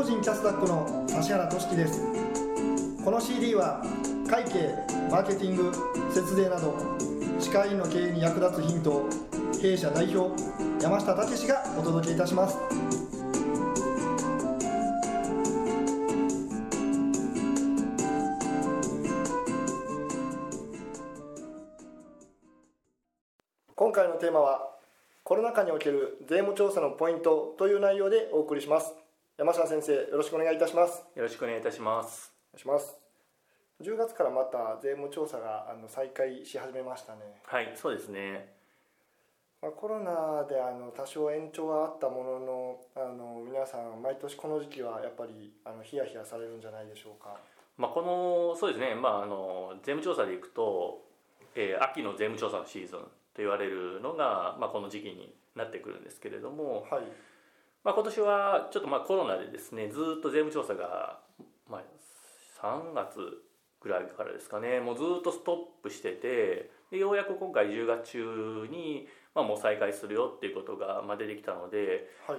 法人キャスダックの指原俊樹です。この CD は会計マーケティング節税など歯科医院の経営に役立つヒントを弊社代表山下武がお届けいたします。今回のテーマはコロナ禍における税務調査のポイントという内容でお送りします。山下先生よろしくお願いいたします。よろしくお願いいたします。お願いします。10月からまた税務調査があの再開し始めましたね。はいそうですね。まあ、コロナであの多少延長はあったもののあの皆さん毎年この時期はやっぱりあのヒヤヒヤされるんじゃないでしょうか、まあ、このそうですね、まあ、あの税務調査でいくと、えー秋の税務調査のシーズンと言われるのが、まあ、この時期になってくるんですけれども、はいまあ、今年はちょっとまあコロナでですねずっと税務調査が、まあ、3月ぐらいからですかね。もうずっとストップしててでようやく今回10月中に、まあ、もう再開するよっていうことがまあ出てきたので、はい。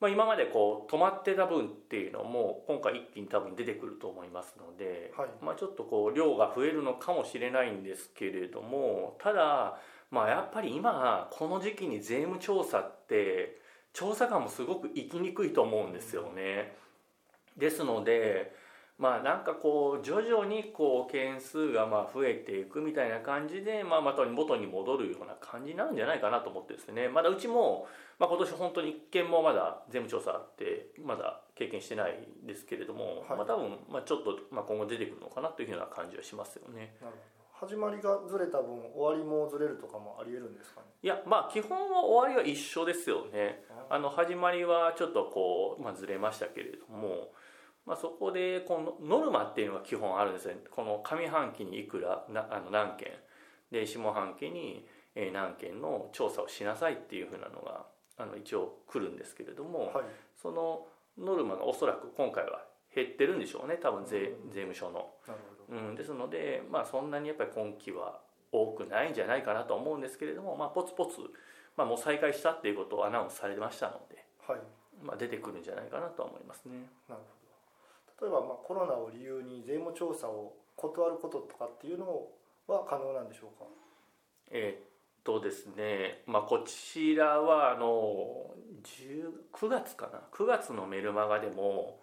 まあ、今までこう止まってた分っていうのも今回一気に多分出てくると思いますので、はい。まあ、ちょっとこう量が増えるのかもしれないんですけれどもただ、まあ、やっぱり今この時期に税務調査って調査官もすごく行きにくいと思うんですよね。ですのでまあなんかこう徐々にこう件数がまあ増えていくみたいな感じで、まあ、また元に戻るような感じなんじゃないかなと思ってですねまだうちも、まあ、今年本当に一件もまだ税務調査ってまだ経験してないんですけれども、はいまあ多分まあちょっとまあ今後出てくるのかなというような感じはしますよね。なるほど始まりがずれた分終わりもずれるとかもありえるんですかね？いやまあ基本は終わりは一緒ですよね。あの始まりはちょっとこう、まあ、ずれましたけれども、まあ、そこでこのノルマっていうのが基本あるんですねこの上半期にいくらなあの何件。で下半期にえー何件の調査をしなさいっていうふうなのがあの一応来るんですけれども、はい。そのノルマがおそらく今回は減ってるんでしょうね。多分税うん。税務署の。なるほどうん、ですので、まあ、そんなにやっぱり今期は多くないんじゃないかなと思うんですけれども、まあ、ポツポツ、まあ、もう再開したっていうことをアナウンスされてましたので、はい。まあ、出てくるんじゃないかなとは思いますね。なるほど。例えばまあコロナを理由に税務調査を断ることとかっていうのは可能なんでしょうか？えーっとですね、まあ、こちらはあの10 9月かな？9月のメルマガでも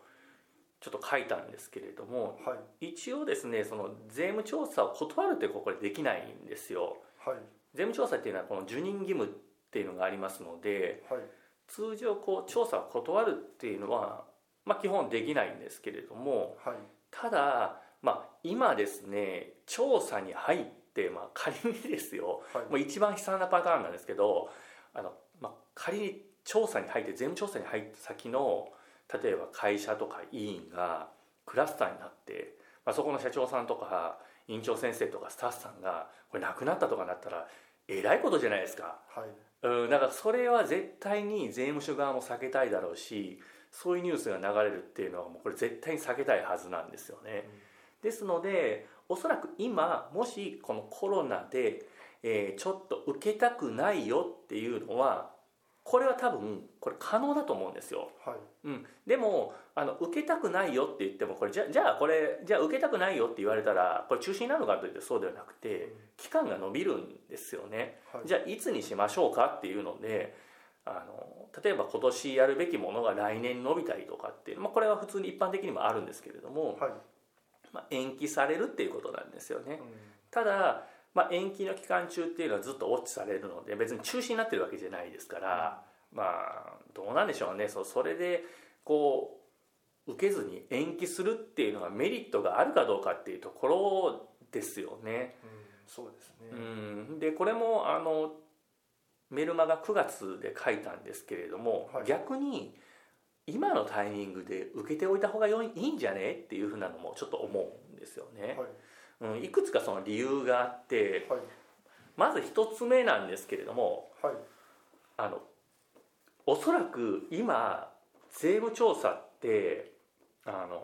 ちょっと書いたんですけれどもはい。一応ですねその税務調査を断るってここでできないんですよ。はい。税務調査っていうのはこの受任義務っていうのがありますのではい。通常こう調査を断るっていうのは、まあ、基本できないんですけれどもはい。ただ、まあ、今ですね調査に入って、まあ、仮にですよはい。もう一番悲惨なパターンなんですけどあの、まあ、仮に調査に入って税務調査に入った先の例えば会社とか委員がクラスターになって、まあ、そこの社長さんとか院長先生とかスタッフさんがこれ亡くなったとかなったらえらいことじゃないですか。はいうん、だからそれは絶対に税務署側も避けたいだろうしそういうニュースが流れるっていうのはもうこれ絶対に避けたいはずなんですよね。ですのでおそらく今もしこのコロナで、えーちょっと受けたくないよっていうのはこれは多分これ可能だと思うんですよ。はい。うん、でもあの受けたくないよって言ってもこれじゃじゃあこれじゃあ受けたくないよって言われたらこれ中止になるのかといってそうではなくて期間が延びるんですよね。はい。じゃあいつにしましょうかっていうのであの例えば今年やるべきものが来年伸びたりとかっていう、まあ、これは普通に一般的にもあるんですけれども、はい。まあ、延期されるっていうことなんですよね。うん。ただ、まあ、延期の期間中っていうのはずっとウォッチされるので別に中止になってるわけじゃないですから、まあどうなんでしょうね。そうそれでこう受けずに延期するっていうのがメリットがあるかどうかっていうところですよね。うんそうですね。うん、でこれもあのメルマが9月で書いたんですけれども、はい。逆に今のタイミングで受けておいた方がよいいいんじゃねっていうふうなのもちょっと思うんですよね。はい。うん、いくつかその理由があってはい。まず一つ目なんですけれどもはい。あのおそらく今税務調査ってあの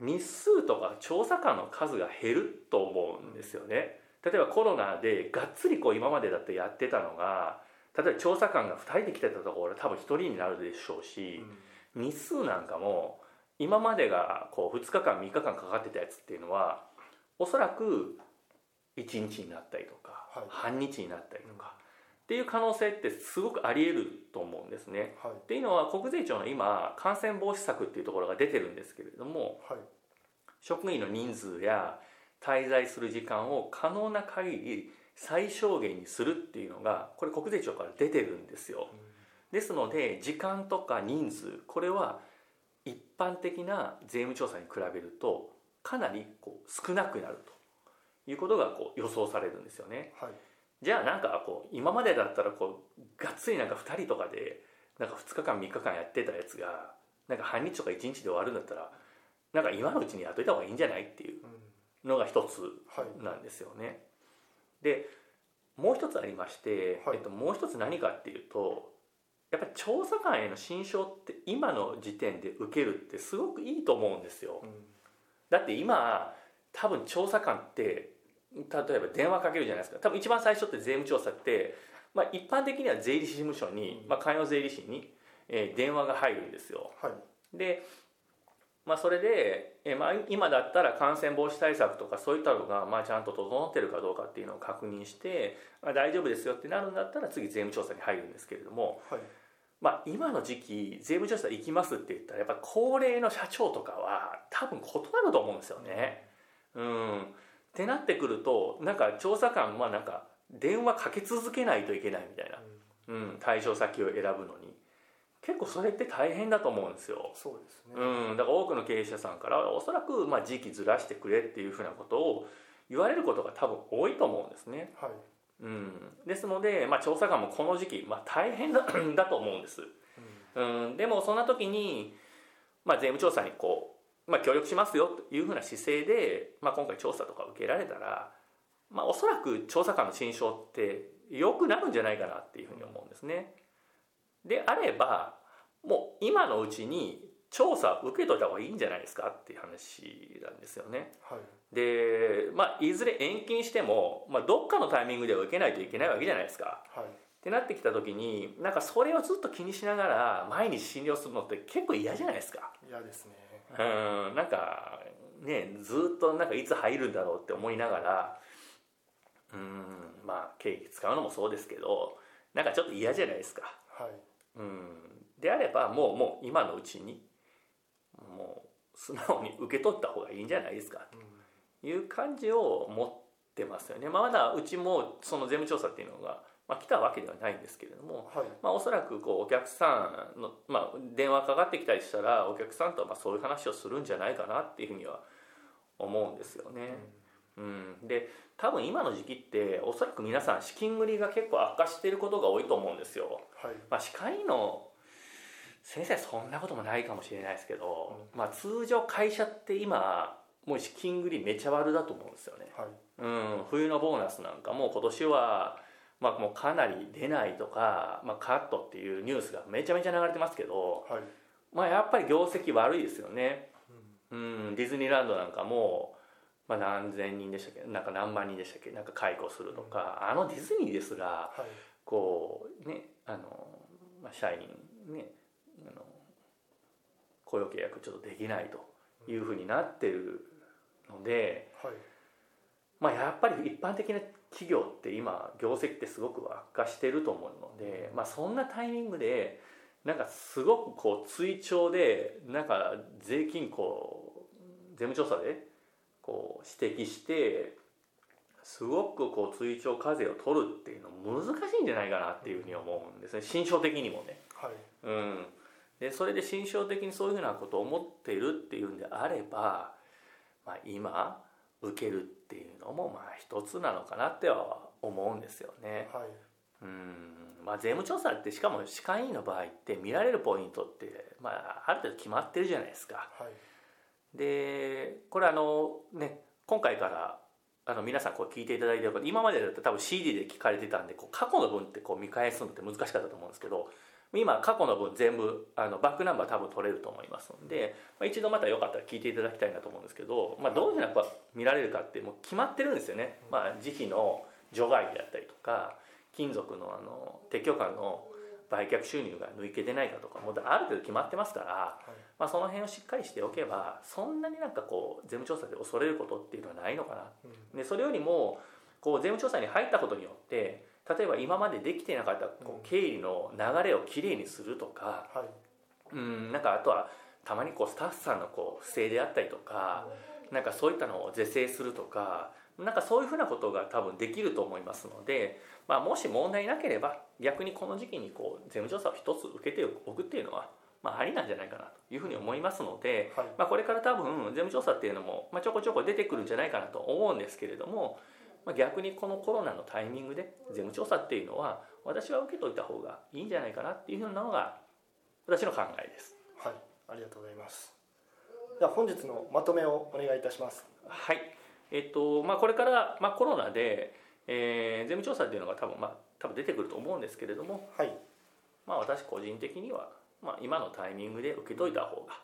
日数とか調査官の数が減ると思うんですよね。例えばコロナでがっつりこう今までだってやってたのが例えば調査官が2人で来てたところ多分1人になるでしょうし、日数なんかも今までがこう2日間3日間かかってたやつっていうのはおそらく1日になったりとか、はい。半日になったりとか、っていう可能性ってすごくあり得ると思うんですね。はい。っていうのは国税庁の今感染防止策っていうところが出てるんですけれどもはい。職員の人数や滞在する時間を可能な限り最小限にするっていうのがこれ国税庁から出てるんですよ。ですので時間とか人数これは一般的な税務調査に比べるとかなりこう少なくなるということがこう予想されるんですよね。はいじゃあなんかこう今までだったらこうがっつりなんか2人とかでなんか2日間3日間やってたやつがなんか半日とか1日で終わるんだったらなんか今のうちにやっといた方がいいんじゃないっていううんのが一つはいなんですよね。でもう一つありまして、はいえっと、もう一つ何かっていうとやっぱり調査官への心証って今の時点で受けるってすごくいいと思うんですよ。うんだって今多分調査官って例えば電話かけるじゃないですか。多分一番最初って税務調査って、まあ、一般的には税理士事務所に、まあ、関与税理士に、えー電話が入るんですよ。はい。で、まあ、それで、えーまあ、今だったら感染防止対策とかそういったのが、まあ、ちゃんと整ってるかどうかっていうのを確認して、まあ、大丈夫ですよってなるんだったら次税務調査に入るんですけれども、はい。まあ、今の時期税務調査行きますって言ったらやっぱ高齢の社長とかは多分断ると思うんですよね。うん、ってなってくるとなんか調査官はなんか電話かけ続けないといけないみたいな、うん、対象先を選ぶのに。結構それって大変だと思うんですよ。そうですね。うん、だから多くの経営者さんからはおそらくまあ時期ずらしてくれっていうふうなことを言われることが多分多いと思うんですね。はい。うん、ですので、まあ、調査官もこの時期、まあ、大変だ だと思うんです。うん。うん、でもそんな時に、まあ、税務調査にこう、まあ、協力しますよというふうな姿勢で、まあ、今回調査とか受けられたら、まあ、おそらく調査官の心証って良くなるんじゃないかなっていうふうに思うんですね。であればもう今のうちに調査受けといた方がいいんじゃないですかっていう話なんですよね。はいで、まあ、いずれ延期にしても、まあ、どっかのタイミングでは受けないといけないわけじゃないですか。はいってなってきた時になんかそれをずっと気にしながら毎日診療するのって結構嫌じゃないですか嫌ですねうんなんかねずっとなんかいつ入るんだろうって思いながらうんまあ経費使うのもそうですけどなんかちょっと嫌じゃないですか。はい。うん。であればもうもう今のうちにもう素直に受け取った方がいいんじゃないですか。うん。という感じを持ってますよね、まあ、まだうちもその税務調査っていうのが、まあ、来たわけではないんですけれどもはい。まあ、おそらくこうお客さんの、まあ、電話かかってきたりしたらお客さんとはまあそういう話をするんじゃないかなっていうふうには思うんですよね。うん、で多分今の時期っておそらく皆さん資金繰りが結構悪化していることが多いと思うんですよ。はい。まあ、歯科医の先生はそんなこともないかもしれないですけど、まあ、通常会社って今もう資金繰りめちゃ悪だと思うんですよね。はい。うん、冬のボーナスなんかも今年は、まあ、もうかなり出ないとか、まあ、カットっていうニュースがめちゃめちゃ流れてますけど、はい。まあ、やっぱり業績悪いですよね、うん、ディズニーランドなんかも、まあ、何千人でしたっけなんか何万人でしたっけなんか解雇するとか、あのディズニーですらはい。こうねあの、まあ、社員ねあの雇用契約ちょっとできないというふうになってるので。はい。まあ、やっぱり一般的な企業って今業績ってすごく悪化してると思うので、まあ、そんなタイミングでなんかすごくこう追徴でなんか税金こう税務調査でこう指摘してすごくこう追徴課税を取るっていうの難しいんじゃないかなっていうふうに思うんですね。心象的にもね。はい。うん、でそれで心象的にそういうふうなことを思っているっていうんであれば、まあ、今受けるっていうのもまあ一つなのかなっては思うんですよね。はいうんまあ、税務調査ってしかも歯科医院の場合って見られるポイントって、まあ、ある程度決まってるじゃないですか。はいでこれあのね今回からあの皆さんこう聞いていただいてる方今までだと多分 CD で聞かれてたんでこう過去の分ってこう見返すのって難しかったと思うんですけど今過去の分全部あのバックナンバー多分取れると思いますので、まあ、一度またよかったら聞いていただきたいなと思うんですけど、まあ、どういうふうな見られるかってもう決まってるんですよね、まあ、時期の除外であったりとか金属のあの撤去感の売却収入が抜けてないかとかもうある程度決まってますから、はい。まあ、その辺をしっかりしておけばそんなになんかこう税務調査で恐れることっていうのはないのかな。うん。でそれよりもこう税務調査に入ったことによって例えば今までできてなかったこう経理の流れをきれいにするとかはい。うんなんかあとはたまにこうスタッフさんのこう不正であったりとかなんかそういったのを是正するとかなんかそういうふうなことが多分できると思いますので、まあ、もし問題なければ逆にこの時期にこう税務調査を一つ受けておくっていうのは、まあ、ありなんじゃないかなというふうに思いますので、はい。まあ、これから多分税務調査っていうのも、まあ、ちょこちょこ出てくるんじゃないかなと思うんですけれども、まあ、逆にこのコロナのタイミングで税務調査っていうのは私は受けといた方がいいんじゃないかなっていうふうなのが私の考えです。はいありがとうございます。では本日のまとめをお願いいたします。はい。えっとまあ、これから、まあ、コロナで、えー税務調査っていうのが多分,、まあ、多分出てくると思うんですけれども、はい。まあ、私個人的には、まあ、今のタイミングで受けといた方が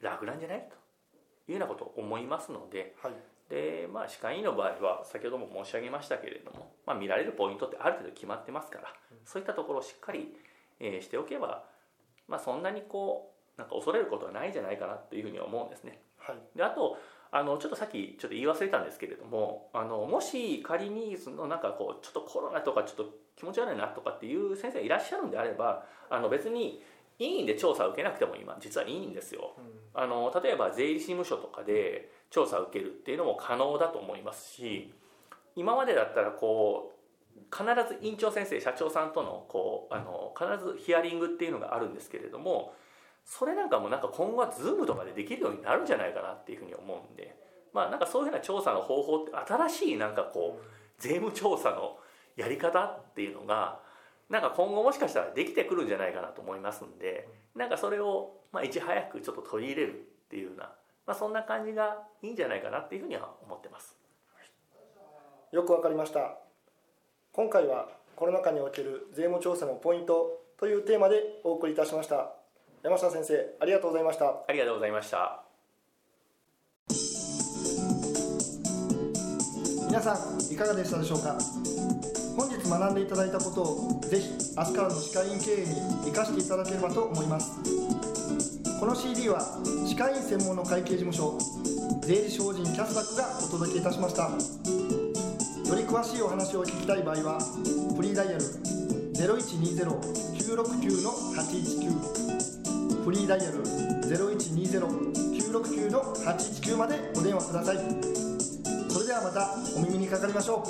楽なんじゃない？というようなことを思いますのではいで、まあ、歯科医院の場合は先ほども申し上げましたけれども、まあ、見られるポイントってある程度決まってますからそういったところをしっかり、えーしておけば、まあ、そんなにこうなんか恐れることはないんじゃないかなというふうに思うんですね。はいであとあのちょっとさっきちょっと言い忘れたんですけれどもあのもし仮にそのなんかこうちょっとコロナとかちょっと気持ち悪いなとかっていう先生がいらっしゃるんであればあの別に医院で調査を受けなくても今実はいいんですよ。うん。あの例えば税理士事務所とかで調査を受けるっていうのも可能だと思いますし今までだったらこう必ず院長先生社長さんとのこうあの必ずヒアリングっていうのがあるんですけれどもそれなんかもなんか今後は Zoom とかでできるようになるんじゃないかなっていうふうに思うんでまあなんかそういうふうな調査の方法って新しいなんかこう税務調査のやり方っていうのがなんか今後もしかしたらできてくるんじゃないかなと思いますんでなんかそれをまあいち早くちょっと取り入れるっていうような、まあ、そんな感じがいいんじゃないかなっていうふうには思ってます。よくわかりました今回はコロナ禍における税務調査のポイントというテーマでお送りいたしました山下先生ありがとうございましたありがとうございました。皆さんいかがでしたでしょうか？本日学んでいただいたことをぜひ明日からの歯科医院経営に生かしていただければと思います。この CD は歯科医院専門の会計事務所税理士法人キャスタックがお届けいたしました。より詳しいお話を聞きたい場合はフリーダイヤル0120-969-819フリーダイヤル0120-969-819までお電話ください。それではまたお耳にかかりましょう。